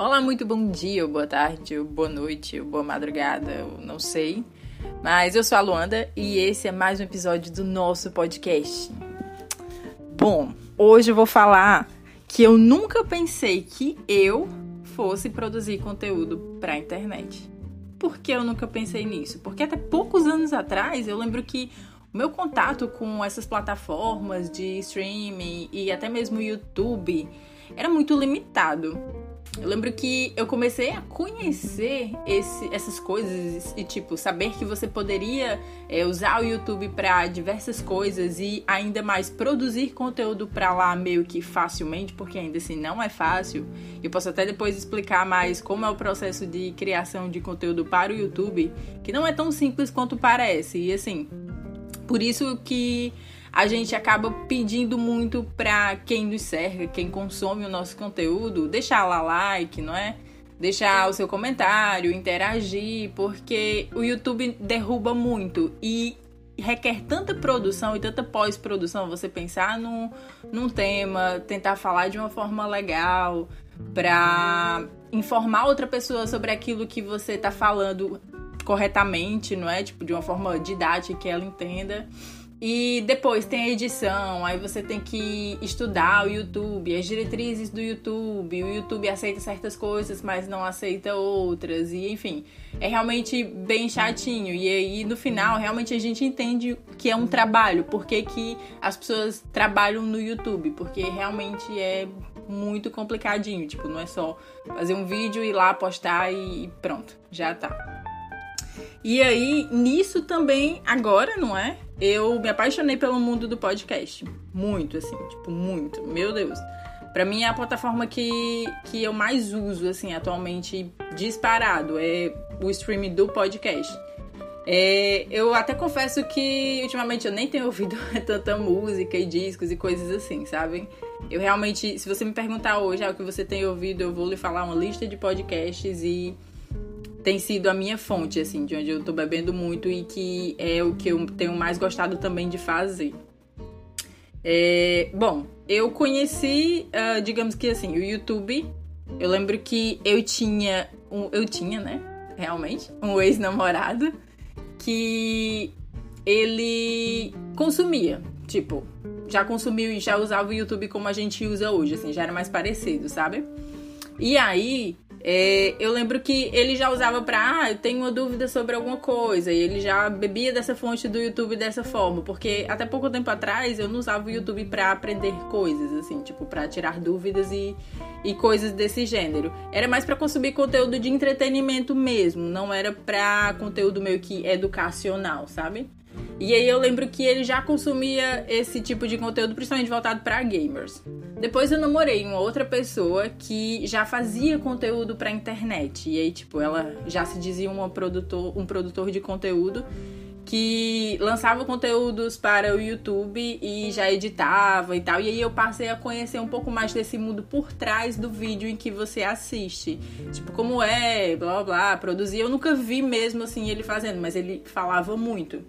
Olá, muito bom dia, boa tarde, boa noite, boa madrugada, eu não sei. Mas eu sou a Luanda e esse é mais um episódio do nosso podcast. Bom, hoje eu vou falar que eu nunca pensei que eu fosse produzir conteúdo para a internet. Por que eu nunca pensei nisso? Porque até poucos anos atrás eu lembro que o meu contato com essas plataformas de streaming e até mesmo YouTube era muito limitado. Eu lembro que eu comecei a conhecer esse, essas coisas e, tipo, saber que você poderia é, usar o YouTube para diversas coisas e ainda mais produzir conteúdo para lá meio que facilmente, porque ainda assim não é fácil. Eu posso até depois explicar mais como é o processo de criação de conteúdo para o YouTube, que não é tão simples quanto parece. E assim, por isso que a gente acaba pedindo muito para quem nos cerca, quem consome o nosso conteúdo, deixar lá like, não é? Deixar o seu comentário, interagir, porque o YouTube derruba muito e requer tanta produção e tanta pós-produção. Você pensar num, num tema, tentar falar de uma forma legal, para informar outra pessoa sobre aquilo que você está falando corretamente, não é? Tipo, de uma forma didática que ela entenda. E depois tem a edição, aí você tem que estudar o YouTube, as diretrizes do YouTube. O YouTube aceita certas coisas, mas não aceita outras. E enfim, é realmente bem chatinho. E aí no final, realmente a gente entende que é um trabalho. Por que, as pessoas trabalham no YouTube? Porque realmente é muito complicadinho. Tipo, não é só fazer um vídeo, ir lá, postar e pronto, já tá. E aí, nisso também, agora, não é? Eu me apaixonei pelo mundo do podcast. Muito, assim, tipo, muito. Meu Deus. Pra mim é a plataforma que, que eu mais uso, assim, atualmente, disparado. É o streaming do podcast. É, eu até confesso que ultimamente eu nem tenho ouvido tanta música e discos e coisas assim, sabe? Eu realmente, se você me perguntar hoje ah, o que você tem ouvido, eu vou lhe falar uma lista de podcasts e tem sido a minha fonte, assim, de onde eu tô bebendo muito e que é o que eu tenho mais gostado também de fazer. É, bom, eu conheci, uh, digamos que assim, o YouTube. Eu lembro que eu tinha, um, eu tinha, né? Realmente, um ex-namorado que ele consumia, tipo, já consumiu e já usava o YouTube como a gente usa hoje, assim, já era mais parecido, sabe? E aí, é, eu lembro que ele já usava pra, ah, eu tenho uma dúvida sobre alguma coisa, e ele já bebia dessa fonte do YouTube dessa forma, porque até pouco tempo atrás eu não usava o YouTube pra aprender coisas, assim, tipo, pra tirar dúvidas e, e coisas desse gênero. Era mais para consumir conteúdo de entretenimento mesmo, não era pra conteúdo meio que educacional, sabe? E aí eu lembro que ele já consumia esse tipo de conteúdo, principalmente voltado para gamers. Depois eu namorei uma outra pessoa que já fazia conteúdo para internet. E aí, tipo, ela já se dizia uma produtor, um produtor de conteúdo que lançava conteúdos para o YouTube e já editava e tal. E aí eu passei a conhecer um pouco mais desse mundo por trás do vídeo em que você assiste. Tipo, como é, blá blá, produzir. Eu nunca vi mesmo assim ele fazendo, mas ele falava muito.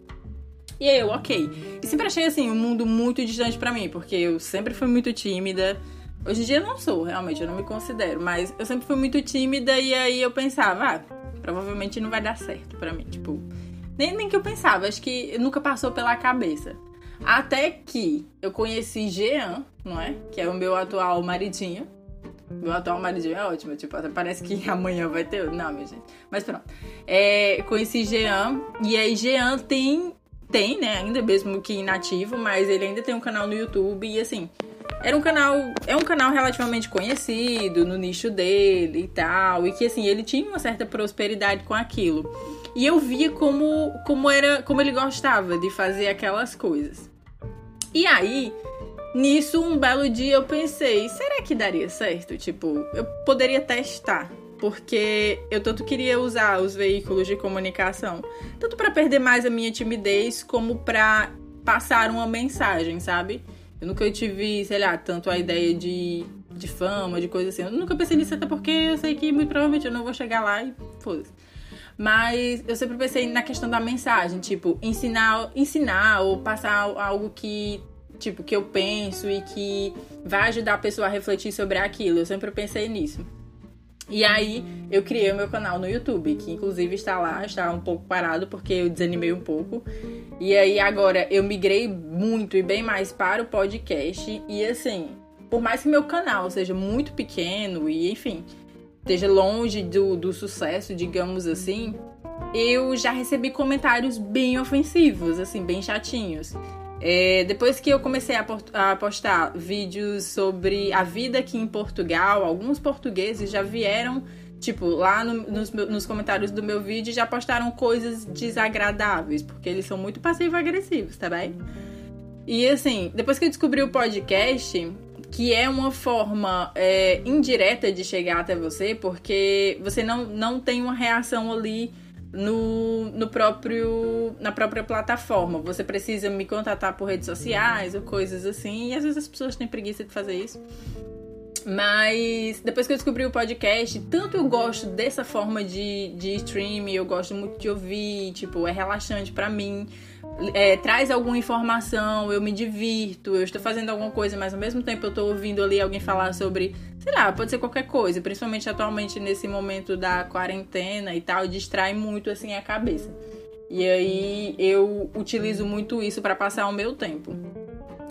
E eu, ok. E sempre achei assim um mundo muito distante para mim, porque eu sempre fui muito tímida. Hoje em dia eu não sou, realmente, eu não me considero, mas eu sempre fui muito tímida e aí eu pensava, ah, provavelmente não vai dar certo para mim, tipo, nem, nem que eu pensava, acho que nunca passou pela cabeça. Até que eu conheci Jean, não é? Que é o meu atual maridinho. Meu atual maridinho é ótimo, tipo, até parece que amanhã vai ter. Não, minha gente. Mas pronto. É, conheci Jean, e aí Jean tem tem, né, ainda mesmo que inativo, mas ele ainda tem um canal no YouTube e assim, era um canal, é um canal relativamente conhecido no nicho dele e tal, e que assim, ele tinha uma certa prosperidade com aquilo. E eu via como como era, como ele gostava de fazer aquelas coisas. E aí, nisso um belo dia eu pensei, será que daria certo? Tipo, eu poderia testar porque eu tanto queria usar os veículos de comunicação, tanto para perder mais a minha timidez, como para passar uma mensagem, sabe? Eu nunca tive, sei lá, tanto a ideia de, de fama, de coisa assim. Eu nunca pensei nisso, até porque eu sei que muito provavelmente eu não vou chegar lá e foda-se. Mas eu sempre pensei na questão da mensagem, tipo, ensinar, ensinar ou passar algo que, tipo, que eu penso e que vai ajudar a pessoa a refletir sobre aquilo. Eu sempre pensei nisso. E aí eu criei o meu canal no YouTube, que inclusive está lá, está um pouco parado porque eu desanimei um pouco. E aí agora eu migrei muito e bem mais para o podcast. E assim, por mais que meu canal seja muito pequeno e enfim, esteja longe do, do sucesso, digamos assim, eu já recebi comentários bem ofensivos, assim, bem chatinhos. É, depois que eu comecei a, postar vídeos sobre a vida aqui em Portugal, alguns portugueses já vieram, tipo, lá no, nos, nos, comentários do meu vídeo já postaram coisas desagradáveis, porque eles são muito passivo-agressivos, tá bem? E assim, depois que eu descobri o podcast, que é uma forma é, indireta de chegar até você, porque você não, não tem uma reação ali no, no próprio na própria plataforma. Você precisa me contatar por redes sociais ou coisas assim. E às vezes as pessoas têm preguiça de fazer isso. Mas depois que eu descobri o podcast, tanto eu gosto dessa forma de, de stream, eu gosto muito de ouvir, tipo, é relaxante para mim é, traz alguma informação, eu me divirto, eu estou fazendo alguma coisa, mas ao mesmo tempo eu estou ouvindo ali alguém falar sobre, sei lá, pode ser qualquer coisa, principalmente atualmente nesse momento da quarentena e tal, distrai muito assim a cabeça. E aí eu utilizo muito isso para passar o meu tempo.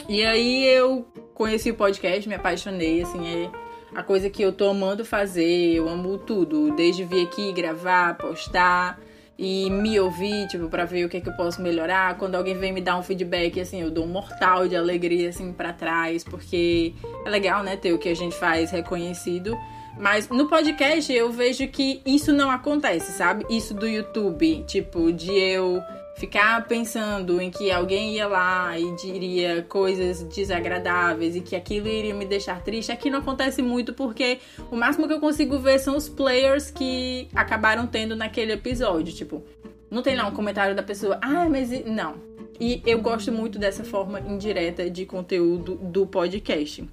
E aí eu conheci o podcast, me apaixonei, assim, é a coisa que eu tô amando fazer, eu amo tudo, desde vir aqui gravar, postar, e me ouvir, tipo, para ver o que é que eu posso melhorar. Quando alguém vem me dar um feedback, assim, eu dou um mortal de alegria, assim, para trás, porque é legal, né, ter o que a gente faz reconhecido. Mas no podcast eu vejo que isso não acontece, sabe? Isso do YouTube, tipo, de eu ficar pensando em que alguém ia lá e diria coisas desagradáveis e que aquilo iria me deixar triste, aqui não acontece muito porque o máximo que eu consigo ver são os players que acabaram tendo naquele episódio. Tipo, não tem lá um comentário da pessoa, ah, mas não. E eu gosto muito dessa forma indireta de conteúdo do podcast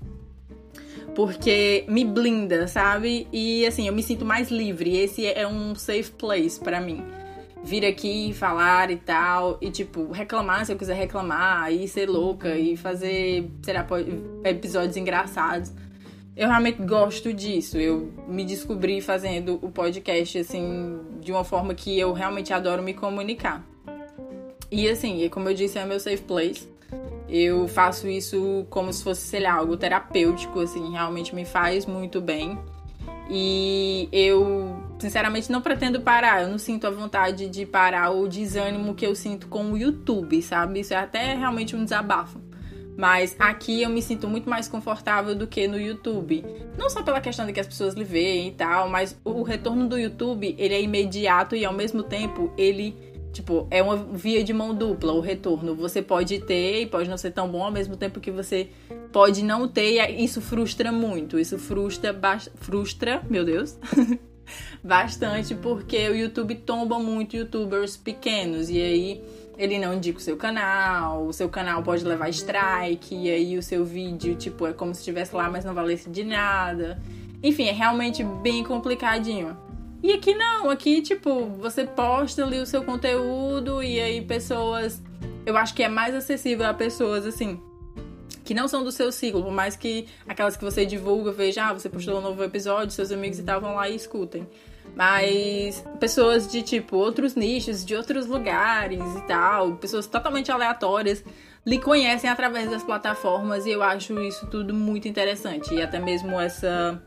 porque me blinda, sabe? E assim, eu me sinto mais livre. Esse é um safe place para mim vir aqui falar e tal, e tipo, reclamar se eu quiser reclamar, e ser louca, e fazer, sei lá, episódios engraçados. Eu realmente gosto disso. Eu me descobri fazendo o podcast, assim, de uma forma que eu realmente adoro me comunicar. E assim, como eu disse, é meu safe place. Eu faço isso como se fosse, sei lá, algo terapêutico, assim, realmente me faz muito bem. E eu, sinceramente, não pretendo parar. Eu não sinto a vontade de parar o desânimo que eu sinto com o YouTube, sabe? Isso é até realmente um desabafo. Mas aqui eu me sinto muito mais confortável do que no YouTube. Não só pela questão de que as pessoas lhe veem e tal, mas o retorno do YouTube, ele é imediato e ao mesmo tempo ele Tipo, é uma via de mão dupla o retorno. Você pode ter e pode não ser tão bom ao mesmo tempo que você pode não ter. E isso frustra muito. Isso frustra, frustra, meu Deus, bastante porque o YouTube tomba muito youtubers pequenos e aí ele não indica o seu canal, o seu canal pode levar strike e aí o seu vídeo, tipo, é como se estivesse lá, mas não valesse de nada. Enfim, é realmente bem complicadinho. E aqui não, aqui, tipo, você posta ali o seu conteúdo e aí pessoas. Eu acho que é mais acessível a pessoas assim. Que não são do seu ciclo, por mais que aquelas que você divulga, veja, ah, você postou um novo episódio, seus amigos e tal vão lá e escutem. Mas pessoas de tipo outros nichos, de outros lugares e tal, pessoas totalmente aleatórias, lhe conhecem através das plataformas e eu acho isso tudo muito interessante. E até mesmo essa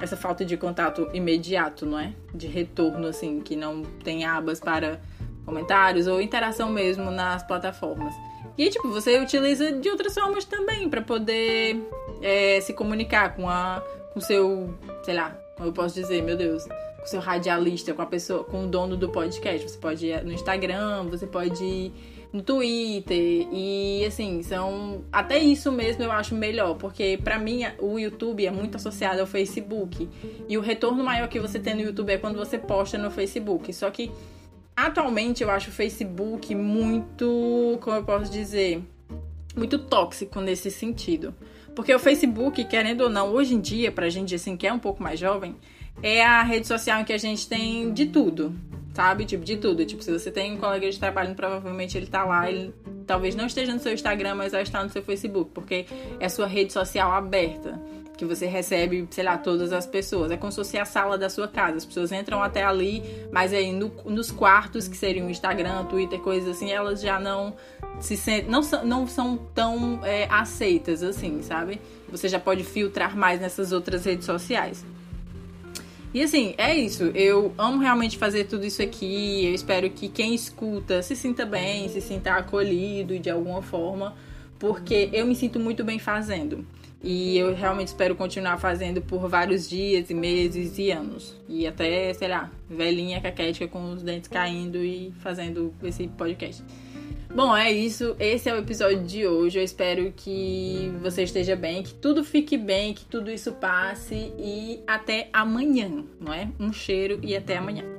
essa falta de contato imediato, não é? De retorno, assim, que não tem abas para comentários ou interação mesmo nas plataformas. E, tipo, você utiliza de outras formas também para poder é, se comunicar com a com seu, sei lá, como eu posso dizer, meu Deus, com seu radialista, com a pessoa, com o dono do podcast. Você pode ir no Instagram, você pode ir no Twitter e assim, são até isso mesmo eu acho melhor, porque para mim o YouTube é muito associado ao Facebook e o retorno maior que você tem no YouTube é quando você posta no Facebook. Só que atualmente eu acho o Facebook muito, como eu posso dizer, muito tóxico nesse sentido. Porque o Facebook, querendo ou não, hoje em dia, pra gente assim que é um pouco mais jovem, é a rede social em que a gente tem de tudo sabe? Tipo, de tudo. Tipo, se você tem um colega de trabalho, provavelmente ele tá lá, ele talvez não esteja no seu Instagram, mas vai estar no seu Facebook, porque é a sua rede social aberta que você recebe, sei lá, todas as pessoas. É como se fosse a sala da sua casa. As pessoas entram até ali, mas aí no, nos quartos, que seriam Instagram, Twitter, coisas assim, elas já não se sentem, não não são tão é, aceitas assim, sabe? Você já pode filtrar mais nessas outras redes sociais. E assim, é isso. Eu amo realmente fazer tudo isso aqui. Eu espero que quem escuta se sinta bem, se sinta acolhido de alguma forma, porque eu me sinto muito bem fazendo. E eu realmente espero continuar fazendo por vários dias e meses e anos. E até, sei lá, velhinha caquética com os dentes caindo e fazendo esse podcast. Bom, é isso. Esse é o episódio de hoje. Eu espero que você esteja bem, que tudo fique bem, que tudo isso passe e até amanhã, não é? Um cheiro e até amanhã.